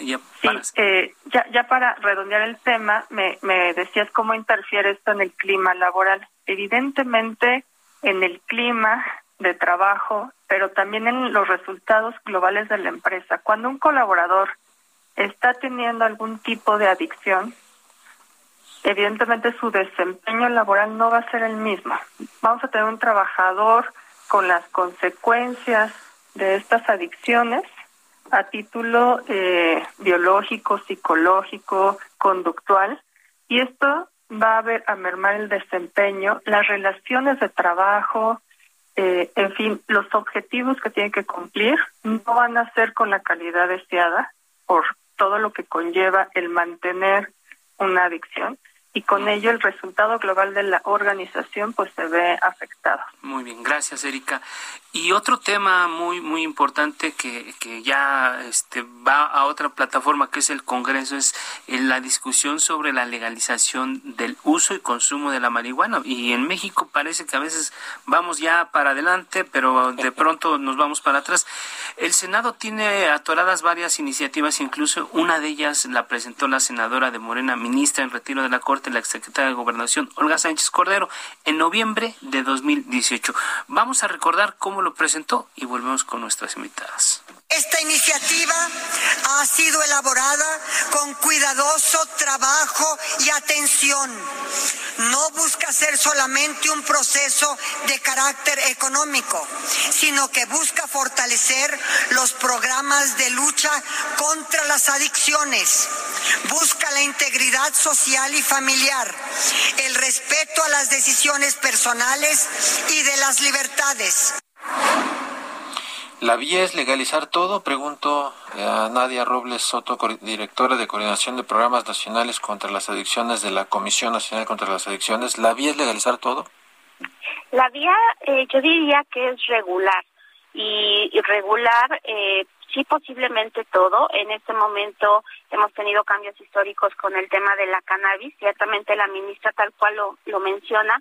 Ya para... Sí, eh, ya, ya para redondear el tema, me, me decías cómo interfiere esto en el clima laboral. Evidentemente, en el clima de trabajo, pero también en los resultados globales de la empresa. Cuando un colaborador está teniendo algún tipo de adicción, evidentemente su desempeño laboral no va a ser el mismo. Vamos a tener un trabajador con las consecuencias de estas adicciones a título eh, biológico, psicológico, conductual, y esto va a, ver, a mermar el desempeño, las relaciones de trabajo, eh, en fin, los objetivos que tiene que cumplir no van a ser con la calidad deseada por todo lo que conlleva el mantener una adicción y con ello el resultado global de la organización pues se ve afectado. Muy bien, gracias Erika. Y otro tema muy muy importante que, que ya este, va a otra plataforma que es el Congreso es eh, la discusión sobre la legalización del uso y consumo de la marihuana. Y en México parece que a veces vamos ya para adelante, pero de pronto nos vamos para atrás. El Senado tiene atoradas varias iniciativas, incluso una de ellas la presentó la senadora de Morena, ministra en retiro de la Corte la exsecretaria de Gobernación, Olga Sánchez Cordero, en noviembre de 2018. Vamos a recordar cómo lo presentó y volvemos con nuestras invitadas. Esta iniciativa ha sido elaborada con cuidadoso trabajo y atención. No busca ser solamente un proceso de carácter económico, sino que busca fortalecer los programas de lucha contra las adicciones. Busca la integridad social y familiar, el respeto a las decisiones personales y de las libertades. ¿La vía es legalizar todo? Pregunto a Nadia Robles Soto, directora de Coordinación de Programas Nacionales contra las Adicciones de la Comisión Nacional contra las Adicciones. ¿La vía es legalizar todo? La vía eh, yo diría que es regular y, regular eh, sí posiblemente todo. En este momento hemos tenido cambios históricos con el tema de la cannabis. Ciertamente la ministra tal cual lo, lo menciona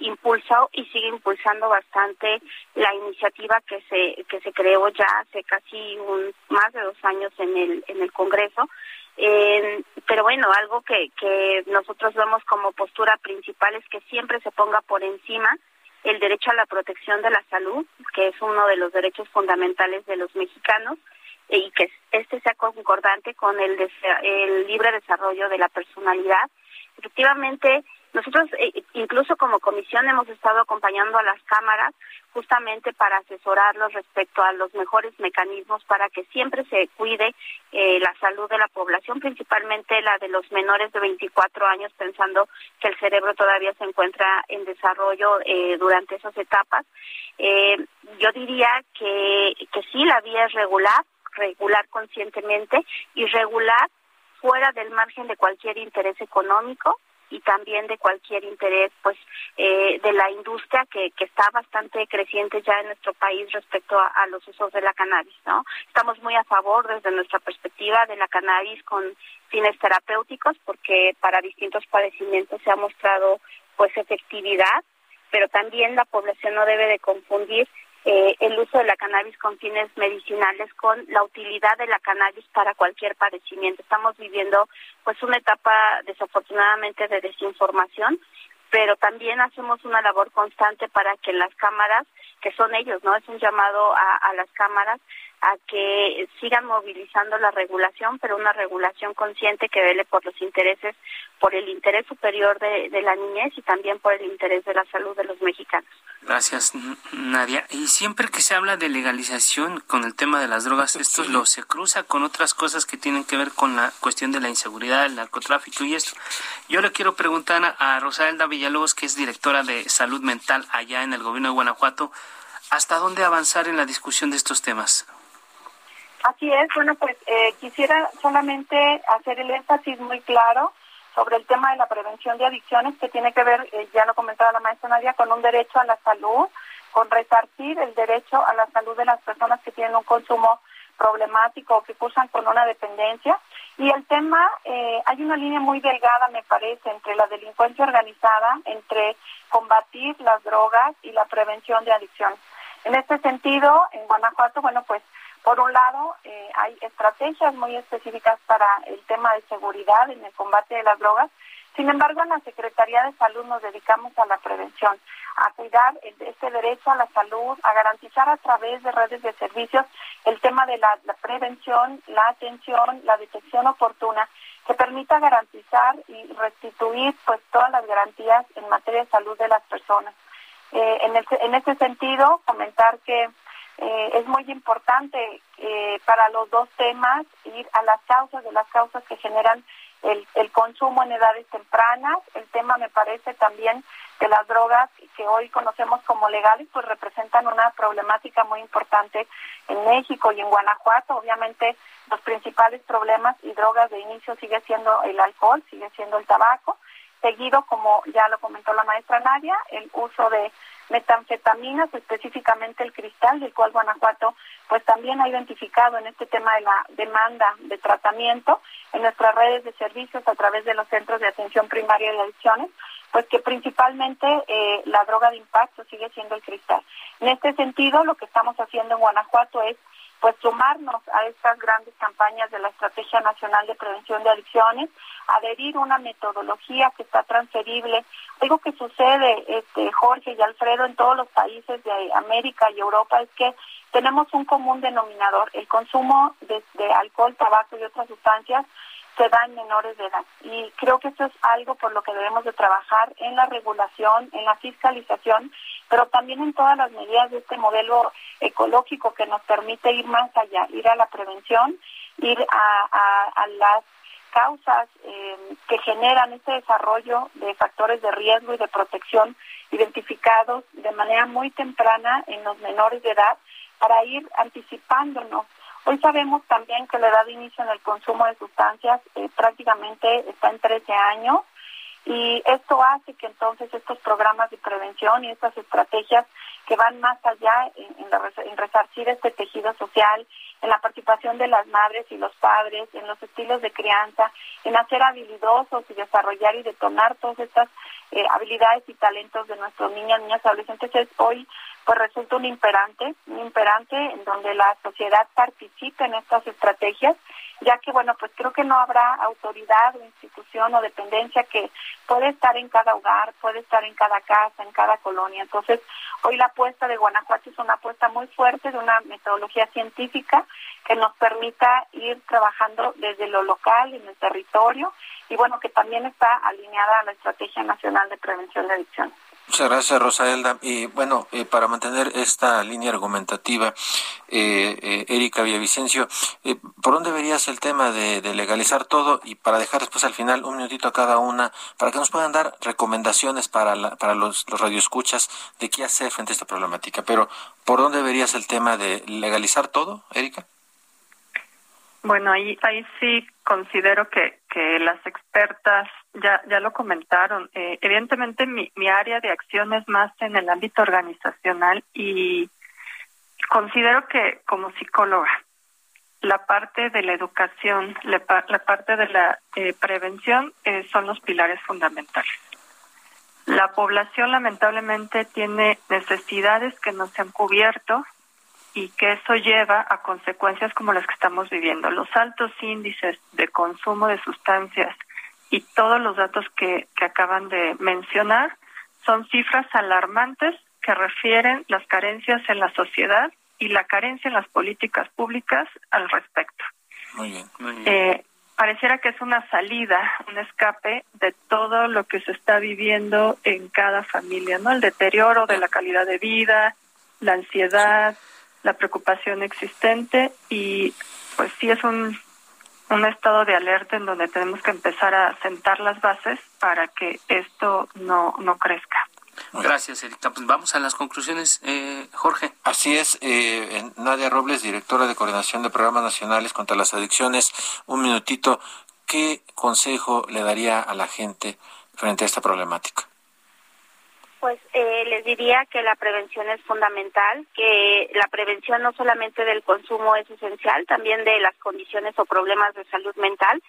impulsó y sigue impulsando bastante la iniciativa que se que se creó ya hace casi un, más de dos años en el en el Congreso. Eh, pero bueno algo que que nosotros vemos como postura principal es que siempre se ponga por encima el derecho a la protección de la salud que es uno de los derechos fundamentales de los mexicanos y que este sea concordante con el, el libre desarrollo de la personalidad. Efectivamente nosotros, eh, incluso como comisión, hemos estado acompañando a las cámaras justamente para asesorarlos respecto a los mejores mecanismos para que siempre se cuide eh, la salud de la población, principalmente la de los menores de 24 años, pensando que el cerebro todavía se encuentra en desarrollo eh, durante esas etapas. yo diría que, que sí, la vía es regular, regular conscientemente y regular fuera del margen de cualquier interés económico y también de cualquier interés pues eh, de la industria que, que está bastante creciente ya en nuestro país respecto a, los usos de la cannabis no estamos muy a favor desde nuestra perspectiva de la cannabis con fines terapéuticos porque para distintos padecimientos se ha mostrado pues efectividad pero también la población no debe de confundir eh, el uso de la cannabis con fines medicinales con la utilidad de la cannabis para cualquier padecimiento. Estamos viviendo pues una etapa desafortunadamente de desinformación, pero también hacemos una labor constante para que las cámaras, que son ellos, ¿no? Es un llamado a, a las cámaras a que sigan movilizando la regulación, pero una regulación consciente que vele por los intereses, por el interés superior de, la niñez y también por el interés de la salud de los mexicanos. Gracias, Nadia. Y siempre que se habla de legalización con el tema de las drogas, esto lo se cruza con otras cosas que tienen que ver con la cuestión de la inseguridad, el narcotráfico y esto. Yo le quiero preguntar a Rosalda Villalobos, que es directora de salud mental allá en el gobierno de Guanajuato, ¿hasta dónde avanzar en la discusión de estos temas? Así es, bueno, pues eh, quisiera solamente hacer el énfasis muy claro sobre el tema de la prevención de adicciones que tiene que ver, eh, ya lo comentaba la maestra Nadia, con un derecho a la salud, con resarcir el derecho a la salud de las personas que tienen un consumo problemático o que cursan con una dependencia. Y el tema, eh, hay una línea muy delgada, me parece, entre la delincuencia organizada, entre combatir las drogas y la prevención de adicciones. En este sentido, en Guanajuato, bueno, pues por un lado, eh, hay estrategias muy específicas para el tema de seguridad en el combate de las drogas. Sin embargo, en la Secretaría de Salud nos dedicamos a la prevención, a cuidar este derecho a la salud, a garantizar a través de redes de servicios el tema de la, prevención, la atención, la detección oportuna que permita garantizar y restituir pues todas las garantías en materia de salud de las personas. Eh, en, el, en este sentido, comentar que eh, es muy importante eh, para los dos temas ir a las causas de las causas que generan el, el consumo en edades tempranas. El tema me parece también de las drogas que hoy conocemos como legales, pues representan una problemática muy importante en México y en Guanajuato. Obviamente los principales problemas y drogas de inicio sigue siendo el alcohol, sigue siendo el tabaco, seguido, como ya lo comentó la maestra Nadia, el uso de metanfetaminas, específicamente el cristal, del cual Guanajuato pues también ha identificado en este tema de la demanda de tratamiento en nuestras redes de servicios a través de los centros de atención primaria de adicciones, pues que principalmente eh, la droga de impacto sigue siendo el cristal. En este sentido, lo que estamos haciendo en Guanajuato es pues sumarnos a estas grandes campañas de la Estrategia Nacional de Prevención de Adicciones, adherir una metodología que está transferible. Algo que sucede, este, Jorge y Alfredo, en todos los países de América y Europa es que tenemos un común denominador, el consumo de, de alcohol, tabaco y otras sustancias se da en menores de edad. Y creo que eso es algo por lo que debemos de trabajar en la regulación, en la fiscalización, pero también en todas las medidas de este modelo ecológico que nos permite ir más allá, ir a la prevención, ir a, a, las causas eh, que generan este desarrollo de factores de riesgo y de protección identificados de manera muy temprana en los menores de edad para ir anticipándonos Hoy sabemos también que la edad de inicio en el consumo de sustancias eh, prácticamente está en 13 años y esto hace que entonces estos programas de prevención y estas estrategias que van más allá en, en, resarcir este tejido social, en la participación de las madres y los padres, en los estilos de crianza, en hacer habilidosos y desarrollar y detonar todas estas eh, habilidades y talentos de nuestros niños, niñas, adolescentes, es hoy pues resulta un imperante, un imperante en donde la sociedad participe en estas estrategias, ya que, bueno, pues creo que no habrá autoridad o institución o dependencia que puede estar en cada hogar, puede estar en cada casa, en cada colonia. Entonces, hoy la apuesta de Guanajuato es una apuesta muy fuerte de una metodología científica que nos permita ir trabajando desde lo local, en el territorio, y bueno, que también está alineada a la Estrategia Nacional de Prevención de Adicciones. Muchas gracias, Rosaelda. Y bueno, eh, para mantener esta línea argumentativa, eh, eh, Erika Villavicencio, eh, ¿por dónde verías el tema de, legalizar todo? Y para dejar después al final un minutito a cada una, para que nos puedan dar recomendaciones para, para los, los radioescuchas de qué hacer frente a esta problemática. Pero, ¿por dónde verías el tema de legalizar todo, Erika? Bueno, ahí, ahí sí considero que, que las expertas ya, ya lo comentaron. Eh, evidentemente mi, mi área de acción es más en el ámbito organizacional y considero que como psicóloga la parte de la educación, la, parte de la eh, prevención eh, son los pilares fundamentales. La población lamentablemente tiene necesidades que no se han cubierto y que eso lleva a consecuencias como las que estamos viviendo. Los altos índices de consumo de sustancias y todos los datos que, que acaban de mencionar son cifras alarmantes que refieren las carencias en la sociedad y la carencia en las políticas públicas al respecto. Muy bien, Eh, pareciera que es una salida, un escape de todo lo que se está viviendo en cada familia, ¿no? El deterioro de la calidad de vida, la ansiedad, la preocupación existente y pues sí es un, un estado de alerta en donde tenemos que empezar a sentar las bases para que esto no, no crezca. Gracias, Erika. Pues vamos a las conclusiones, eh, Jorge. Así es, eh, Nadia Robles, directora de Coordinación de Programas Nacionales contra las Adicciones. Un minutito, ¿qué consejo le daría a la gente frente a esta problemática? Pues eh, les diría que la prevención es fundamental, que la prevención no solamente del consumo es esencial, también de las condiciones o problemas de salud mental.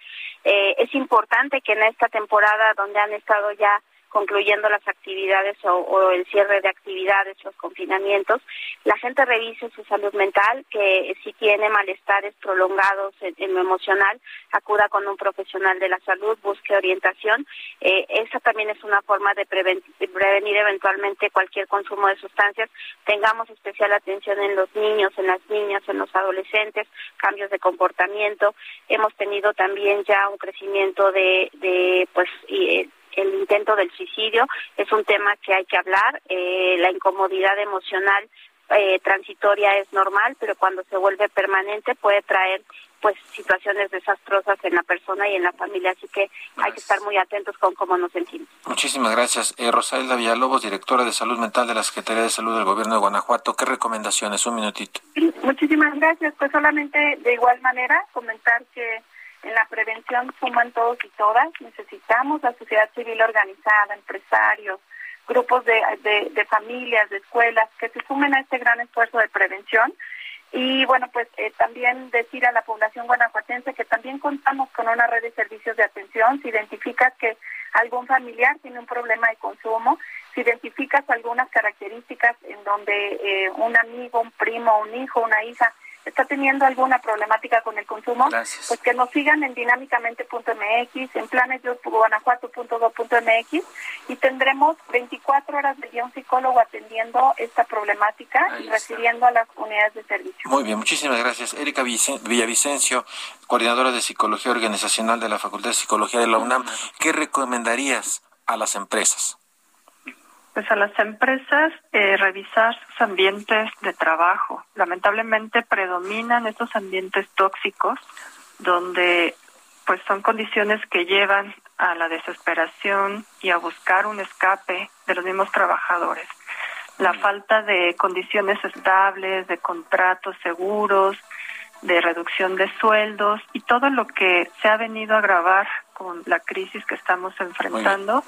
Eh, es importante que en esta temporada donde han estado ya concluyendo las actividades o, el cierre de actividades, los confinamientos, la gente revise su salud mental, que si tiene malestares prolongados en, lo emocional, acuda con un profesional de la salud, busque orientación. Eh, esa también es una forma de prevenir eventualmente cualquier consumo de sustancias. Tengamos especial atención en los niños, en las niñas, en los adolescentes, cambios de comportamiento. Hemos tenido también ya un crecimiento de, de pues, y, el intento del suicidio es un tema que hay que hablar. Eh, la incomodidad emocional eh, transitoria es normal, pero cuando se vuelve permanente puede traer pues situaciones desastrosas en la persona y en la familia, así que hay que estar muy atentos con cómo nos sentimos. Muchísimas gracias. Eh, Rosalda Villalobos, directora de Salud Mental de la Secretaría de Salud del Gobierno de Guanajuato, ¿qué recomendaciones? Un minutito. muchísimas gracias. Pues solamente de igual manera comentar que en la prevención suman todos y todas. Necesitamos la sociedad civil organizada, empresarios, grupos de, de, familias, de escuelas, que se sumen a este gran esfuerzo de prevención. Y bueno, pues eh, también decir a la población guanajuatense que también contamos con una red de servicios de atención. Si identificas que algún familiar tiene un problema de consumo, si identificas algunas características en donde eh, un amigo, un primo, un hijo, una hija está teniendo alguna problemática con el consumo, pues que nos sigan en dinámicamente.mx, en planesguanajuato.gov.mx y tendremos 24 horas de día un psicólogo atendiendo esta problemática y recibiendo a las unidades de servicio. Muy bien, muchísimas gracias. Erika Villavicencio, coordinadora de Psicología Organizacional de la Facultad de Psicología de la UNAM, ¿qué recomendarías a las empresas? Pues a las empresas eh, revisar sus ambientes de trabajo. Lamentablemente predominan estos ambientes tóxicos donde pues son condiciones que llevan a la desesperación y a buscar un escape de los mismos trabajadores. La falta de condiciones estables, de contratos seguros, de reducción de sueldos y todo lo que se ha venido a agravar con la crisis que estamos enfrentando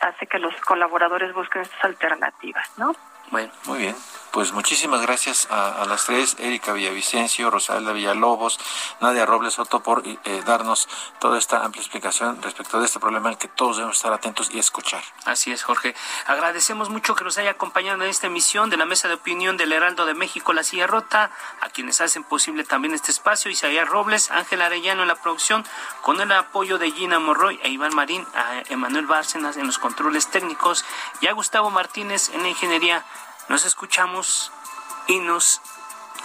hace que los colaboradores busquen estas alternativas, ¿no? Bueno, muy bien pues muchísimas gracias a, las tres, Erika Villavicencio, Rosalda Villalobos, Nadia Robles Soto, por eh, darnos toda esta amplia explicación respecto de este problema al que todos debemos estar atentos y escuchar. Así es, Jorge. Agradecemos mucho que nos haya acompañado en esta emisión de la mesa de opinión del Heraldo de México, La Silla Rota, a quienes hacen posible también este espacio, Isaías Robles, Ángel Arellano en la producción, con el apoyo de Gina Morroy e Iván Marín, a Emanuel Bárcenas en los controles técnicos y a Gustavo Martínez en la ingeniería. Nos escuchamos y nos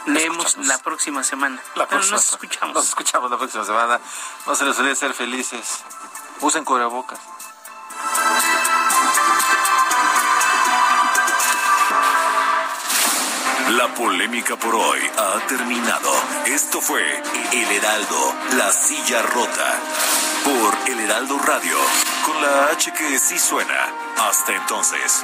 leemos la próxima semana. La próxima, nos escuchamos. Nos escuchamos la próxima semana. No se les olvide ser felices. Usen cubrebocas. La polémica por hoy ha terminado. Esto fue El Heraldo, la silla rota. Por El Heraldo Radio, con la H que sí suena. Hasta entonces.